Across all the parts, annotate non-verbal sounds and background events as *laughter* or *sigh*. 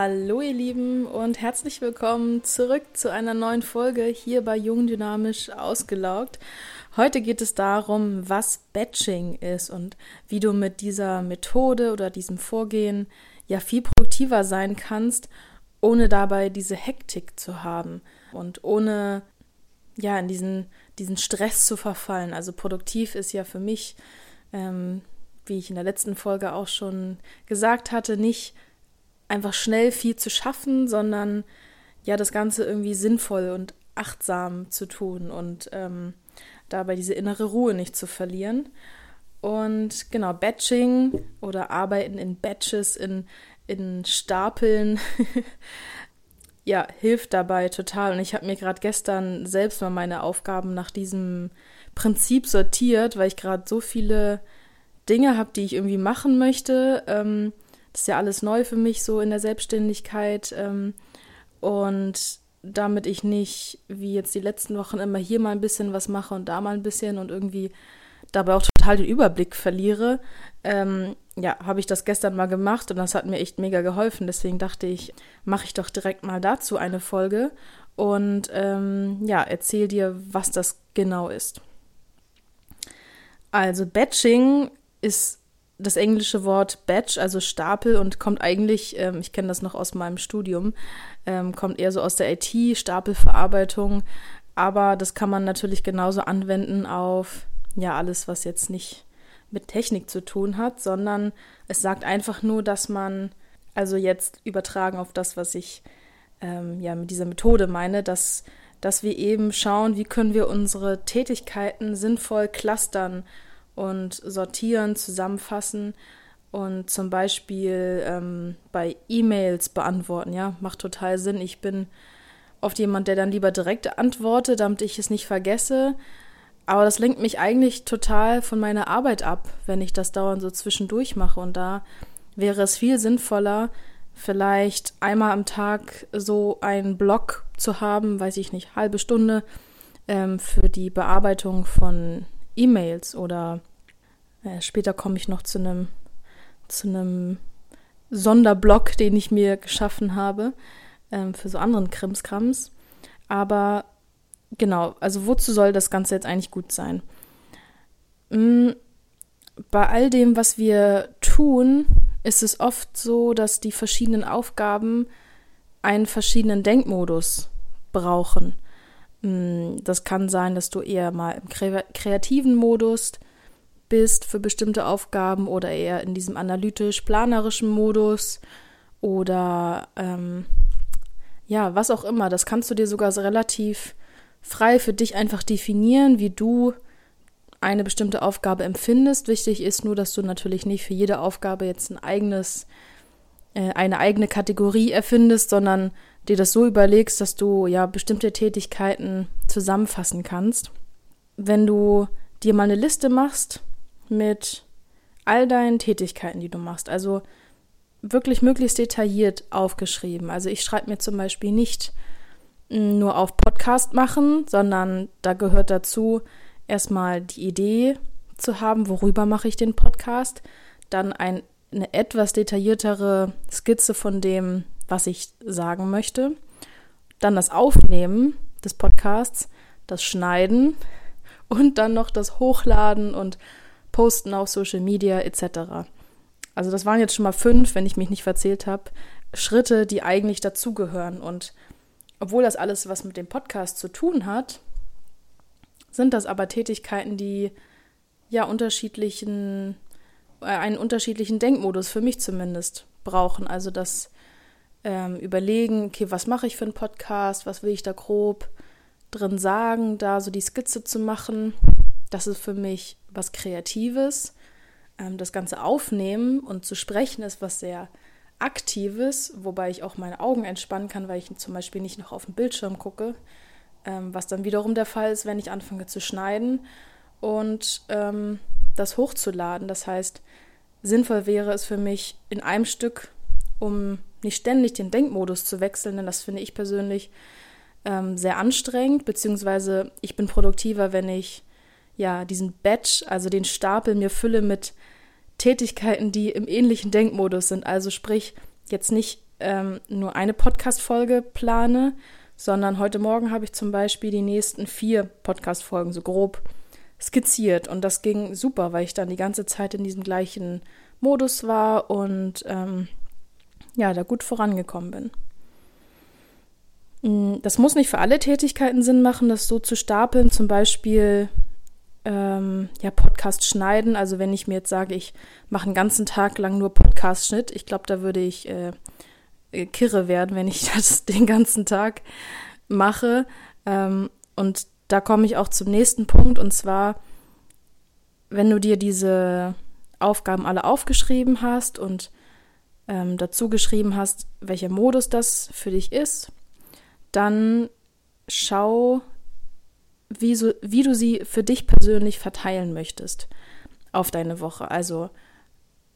Hallo ihr Lieben und herzlich willkommen zurück zu einer neuen Folge hier bei Jung Dynamisch Ausgelaugt. Heute geht es darum, was Batching ist und wie du mit dieser Methode oder diesem Vorgehen ja viel produktiver sein kannst, ohne dabei diese Hektik zu haben und ohne ja in diesen, diesen Stress zu verfallen. Also produktiv ist ja für mich, ähm, wie ich in der letzten Folge auch schon gesagt hatte, nicht einfach schnell viel zu schaffen, sondern ja, das Ganze irgendwie sinnvoll und achtsam zu tun und ähm, dabei diese innere Ruhe nicht zu verlieren. Und genau, Batching oder Arbeiten in Batches, in, in Stapeln, *laughs* ja, hilft dabei total. Und ich habe mir gerade gestern selbst mal meine Aufgaben nach diesem Prinzip sortiert, weil ich gerade so viele Dinge habe, die ich irgendwie machen möchte. Ähm, das ist ja alles neu für mich so in der Selbstständigkeit. Ähm, und damit ich nicht, wie jetzt die letzten Wochen, immer hier mal ein bisschen was mache und da mal ein bisschen und irgendwie dabei auch total den Überblick verliere, ähm, ja, habe ich das gestern mal gemacht und das hat mir echt mega geholfen. Deswegen dachte ich, mache ich doch direkt mal dazu eine Folge und ähm, ja, erzähl dir, was das genau ist. Also Batching ist das englische Wort Batch, also Stapel, und kommt eigentlich, ähm, ich kenne das noch aus meinem Studium, ähm, kommt eher so aus der IT, Stapelverarbeitung, aber das kann man natürlich genauso anwenden auf ja alles, was jetzt nicht mit Technik zu tun hat, sondern es sagt einfach nur, dass man, also jetzt übertragen auf das, was ich ähm, ja mit dieser Methode meine, dass, dass wir eben schauen, wie können wir unsere Tätigkeiten sinnvoll clustern und sortieren, zusammenfassen und zum Beispiel ähm, bei E-Mails beantworten. Ja, macht total Sinn. Ich bin oft jemand, der dann lieber direkt antwortet, damit ich es nicht vergesse. Aber das lenkt mich eigentlich total von meiner Arbeit ab, wenn ich das dauernd so zwischendurch mache. Und da wäre es viel sinnvoller, vielleicht einmal am Tag so einen Block zu haben, weiß ich nicht, halbe Stunde ähm, für die Bearbeitung von E-Mails oder äh, später komme ich noch zu einem zu Sonderblock, den ich mir geschaffen habe ähm, für so anderen Krimskrams. Aber genau, also wozu soll das Ganze jetzt eigentlich gut sein? Mhm, bei all dem, was wir tun, ist es oft so, dass die verschiedenen Aufgaben einen verschiedenen Denkmodus brauchen. Mm, das kann sein, dass du eher mal im kreativen Modus bist für bestimmte Aufgaben oder eher in diesem analytisch-planerischen Modus oder ähm, ja, was auch immer. Das kannst du dir sogar so relativ frei für dich einfach definieren, wie du eine bestimmte Aufgabe empfindest. Wichtig ist nur, dass du natürlich nicht für jede Aufgabe jetzt ein eigenes, äh, eine eigene Kategorie erfindest, sondern dir das so überlegst, dass du ja bestimmte Tätigkeiten zusammenfassen kannst. Wenn du dir mal eine Liste machst mit all deinen Tätigkeiten, die du machst. Also wirklich möglichst detailliert aufgeschrieben. Also ich schreibe mir zum Beispiel nicht mm, nur auf Podcast machen, sondern da gehört dazu erstmal die Idee zu haben, worüber mache ich den Podcast, dann ein, eine etwas detailliertere Skizze von dem, was ich sagen möchte, dann das Aufnehmen des Podcasts, das Schneiden *laughs* und dann noch das Hochladen und Posten auf Social Media etc. Also das waren jetzt schon mal fünf, wenn ich mich nicht verzählt habe, Schritte, die eigentlich dazugehören. Und obwohl das alles was mit dem Podcast zu tun hat, sind das aber Tätigkeiten, die ja unterschiedlichen, äh, einen unterschiedlichen Denkmodus, für mich zumindest, brauchen. Also das ähm, Überlegen, okay, was mache ich für einen Podcast, was will ich da grob drin sagen, da so die Skizze zu machen das ist für mich was Kreatives. Ähm, das Ganze aufnehmen und zu sprechen ist was sehr Aktives, wobei ich auch meine Augen entspannen kann, weil ich zum Beispiel nicht noch auf den Bildschirm gucke, ähm, was dann wiederum der Fall ist, wenn ich anfange zu schneiden und ähm, das hochzuladen. Das heißt, sinnvoll wäre es für mich in einem Stück, um nicht ständig den Denkmodus zu wechseln, denn das finde ich persönlich ähm, sehr anstrengend, beziehungsweise ich bin produktiver, wenn ich ja, diesen Batch, also den Stapel mir fülle mit Tätigkeiten, die im ähnlichen Denkmodus sind. Also sprich, jetzt nicht ähm, nur eine Podcast-Folge plane, sondern heute Morgen habe ich zum Beispiel die nächsten vier Podcast-Folgen so grob skizziert. Und das ging super, weil ich dann die ganze Zeit in diesem gleichen Modus war und ähm, ja, da gut vorangekommen bin. Mm, das muss nicht für alle Tätigkeiten Sinn machen, das so zu stapeln. Zum Beispiel ähm, ja, Podcast schneiden. Also wenn ich mir jetzt sage, ich mache einen ganzen Tag lang nur Podcast-Schnitt, ich glaube, da würde ich äh, äh kirre werden, wenn ich *laughs* das den ganzen Tag mache. Ähm, und da komme ich auch zum nächsten Punkt und zwar, wenn du dir diese Aufgaben alle aufgeschrieben hast und ähm, dazu geschrieben hast, welcher Modus das für dich ist, dann schau, wie, so, wie du sie für dich persönlich verteilen möchtest auf deine Woche. Also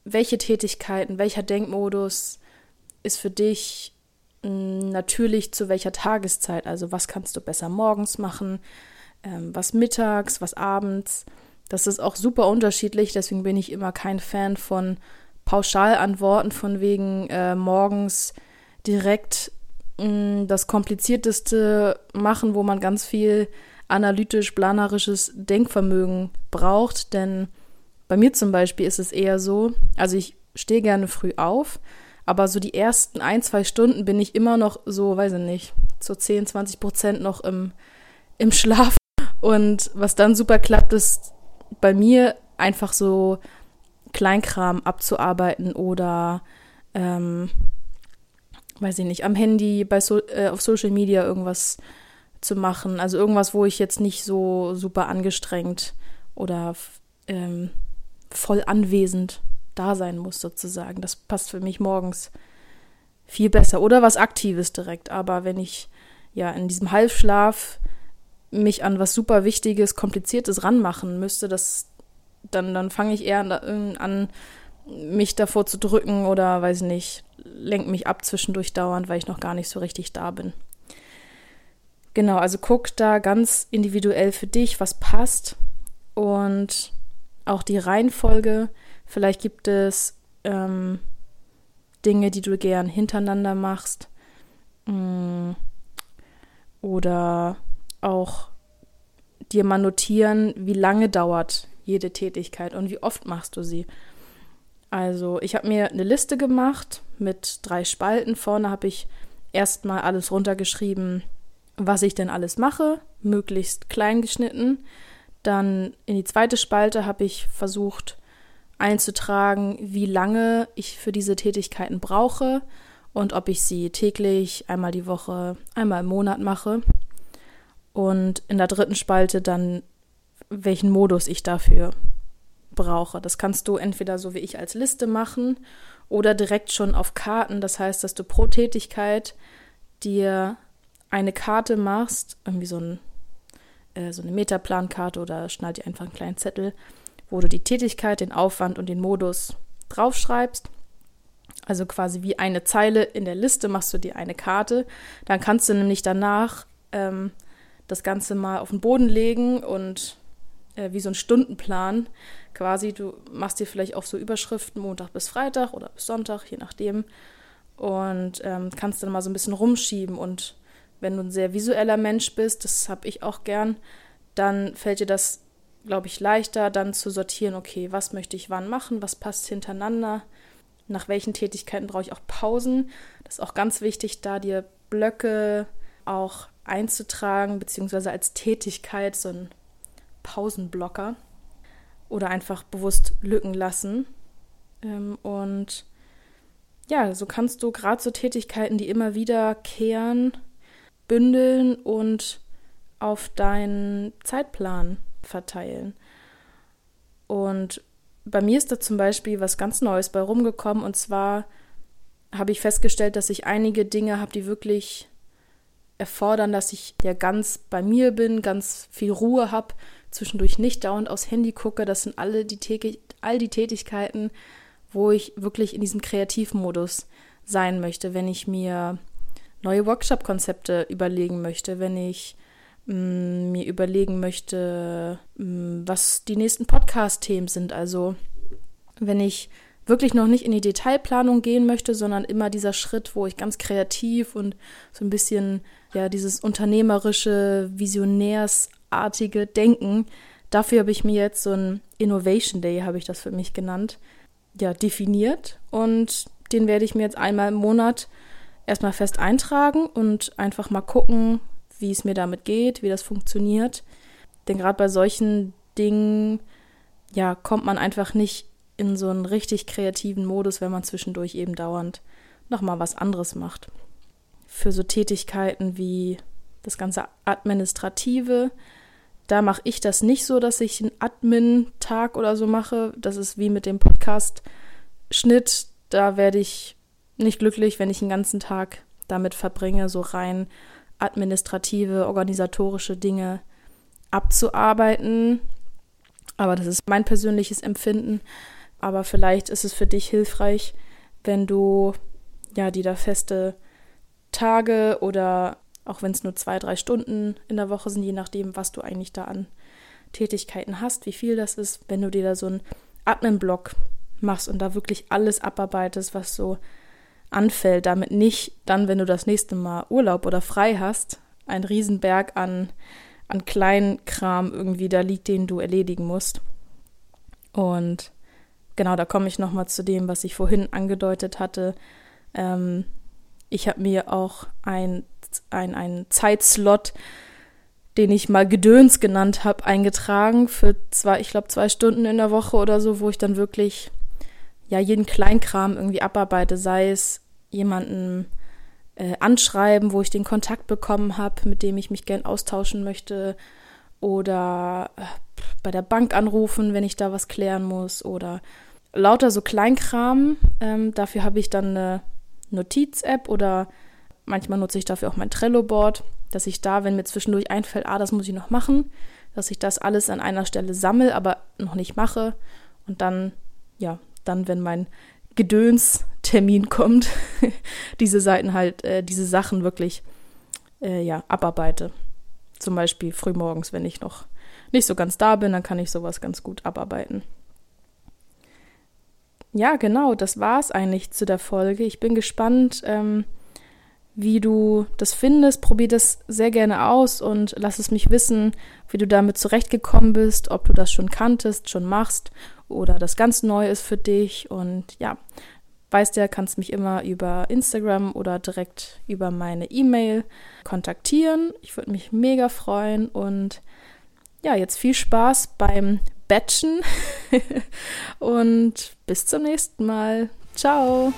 welche Tätigkeiten, welcher Denkmodus ist für dich hm, natürlich zu welcher Tageszeit. Also was kannst du besser morgens machen, ähm, was mittags, was abends. Das ist auch super unterschiedlich, deswegen bin ich immer kein Fan von Pauschalantworten von wegen äh, morgens direkt mh, hm, das komplizierteste machen, wo man ganz viel analytisch-planerisches Denkvermögen braucht. Denn bei mir zum Beispiel ist es eher so, also ich stehe gerne früh auf, aber so die ersten ein, zwei Stunden bin ich immer noch so, weiß ich nicht, so 10, 20 Prozent noch im, im Schlaf. Und was dann super klappt, ist bei mir einfach so Kleinkram abzuarbeiten oder, ähm, weiß ich nicht, am Handy, bei so, äh, auf Social Media irgendwas zu machen. Also irgendwas, wo ich jetzt nicht so super angestrengt oder ähm, voll anwesend da sein muss, sozusagen. Das passt für mich morgens viel besser. Oder was Aktives direkt. Aber wenn ich ja in diesem Halbschlaf mich an was super Wichtiges, Kompliziertes ranmachen müsste, das, dann, dann fange ich eher an, mich davor zu drücken oder weiß nicht, lenkt mich ab zwischendurch dauernd, weil ich noch gar nicht so richtig da bin. Genau, also guck da ganz individuell für dich, was passt und auch die Reihenfolge. Vielleicht gibt es ähm, Dinge, die du gern hintereinander machst. Mm, oder auch dir mal notieren, wie lange dauert jede Tätigkeit und wie oft machst du sie. Also ich habe mir eine Liste gemacht mit drei Spalten. Vorne habe ich erstmal alles runtergeschrieben, was ich denn alles mache, möglichst klein geschnitten. Dann in die zweite Spalte habe ich versucht einzutragen, wie lange ich für diese Tätigkeiten brauche und ob ich sie täglich, einmal die Woche, einmal im Monat mache. Und in der dritten Spalte dann, welchen Modus ich dafür brauche. Das kannst du entweder so wie ich als Liste machen oder direkt schon auf Karten. Das heißt, dass du pro Tätigkeit dir eine Karte machst, irgendwie so, ein, äh, so eine Metaplankarte oder schneid dir einfach einen kleinen Zettel, wo du die Tätigkeit, den Aufwand und den Modus draufschreibst. Also quasi wie eine Zeile in der Liste machst du dir eine Karte. Dann kannst du nämlich danach ähm, das Ganze mal auf den Boden legen und äh, wie so ein Stundenplan quasi. Du machst dir vielleicht auch so Überschriften Montag bis Freitag oder bis Sonntag, je nachdem. Und ähm, kannst dann mal so ein bisschen rumschieben und wenn du ein sehr visueller Mensch bist, das habe ich auch gern, dann fällt dir das, glaube ich, leichter, dann zu sortieren, okay, was möchte ich wann machen, was passt hintereinander, nach welchen Tätigkeiten brauche ich auch Pausen. Das ist auch ganz wichtig, da dir Blöcke auch einzutragen, beziehungsweise als Tätigkeit so ein Pausenblocker oder einfach bewusst Lücken lassen. Ähm, und ja, so kannst du gerade so Tätigkeiten, die immer wiederkehren, bündeln und auf deinen Zeitplan verteilen. Und bei mir ist da zum Beispiel was ganz Neues bei rumgekommen und zwar habe ich festgestellt, dass ich einige Dinge habe, die wirklich erfordern, dass ich ja ganz bei mir bin, ganz viel Ruhe habe, zwischendurch nicht dauernd aufs Handy gucke. Das sind alle die, all die Tätigkeiten, wo ich wirklich in diesem Kreativmodus sein möchte, wenn ich mir neue Workshop-Konzepte überlegen möchte, wenn ich mh, mm, mir überlegen möchte, mh, mm, was die nächsten Podcast-Themen sind. Also wenn ich wirklich noch nicht in die Detailplanung gehen möchte, sondern immer dieser Schritt, wo ich ganz kreativ und so ein bisschen ja dieses unternehmerische, visionärsartige Denken, dafür habe ich mir jetzt so ein Innovation Day, habe ich das für mich genannt, ja, definiert und den werde ich mir jetzt einmal im Monat erstmal fest eintragen und einfach mal gucken, wie es mir damit geht, wie das funktioniert. Denn gerade bei solchen Dingen, ja, kommt man einfach nicht in so einen richtig kreativen Modus, wenn man zwischendurch eben dauernd nochmal was anderes macht. Für so Tätigkeiten wie das ganze Administrative, da mache ich das nicht so, dass ich einen Admin-Tag oder so mache. Das ist wie mit dem Podcast-Schnitt. Da werde ich nicht glücklich, wenn ich den ganzen Tag damit verbringe, so rein administrative, organisatorische Dinge abzuarbeiten. Aber das ist mein persönliches Empfinden. Aber vielleicht ist es für dich hilfreich, wenn du ja die da feste Tage oder auch wenn es nur zwei, drei Stunden in der Woche sind, je nachdem, was du eigentlich da an Tätigkeiten hast, wie viel das ist, wenn du dir da so einen Admin-Block machst und da wirklich alles abarbeitest, was so anfällt, damit nicht dann, wenn du das nächste Mal Urlaub oder frei hast, ein Riesenberg an, an Kleinkram irgendwie da liegt, den du erledigen musst. Und genau, da komme ich nochmal zu dem, was ich vorhin angedeutet hatte. Ähm, ich habe mir auch ein, ein, einen Zeitslot, den ich mal Gedöns genannt habe, eingetragen für zwei, ich glaube, zwei Stunden in der Woche oder so, wo ich dann wirklich ja jeden Kleinkram irgendwie abarbeite, sei es jemanden äh, anschreiben, wo ich den Kontakt bekommen habe, mit dem ich mich gern austauschen möchte, oder äh, bei der Bank anrufen, wenn ich da was klären muss, oder lauter so Kleinkram. Ähm, dafür habe ich dann eine Notiz-App oder manchmal nutze ich dafür auch mein Trello-Board, dass ich da, wenn mir zwischendurch einfällt, ah, das muss ich noch machen, dass ich das alles an einer Stelle sammle, aber noch nicht mache. Und dann, ja, dann, wenn mein Gedönstermin kommt, *laughs* diese Seiten halt, äh, diese Sachen wirklich, äh, ja, abarbeite. Zum Beispiel frühmorgens, wenn ich noch nicht so ganz da bin, dann kann ich sowas ganz gut abarbeiten. Ja, genau, das war es eigentlich zu der Folge. Ich bin gespannt, ähm, wie du das findest. Probier das sehr gerne aus und lass es mich wissen, wie du damit zurechtgekommen bist, ob du das schon kanntest, schon machst oder das ganz neu ist für dich. Und ja, weißt ja, kannst mich immer über Instagram oder direkt über meine E-Mail kontaktieren. Ich würde mich mega freuen und ja, jetzt viel Spaß beim Batchen *laughs* und bis zum nächsten Mal. Ciao!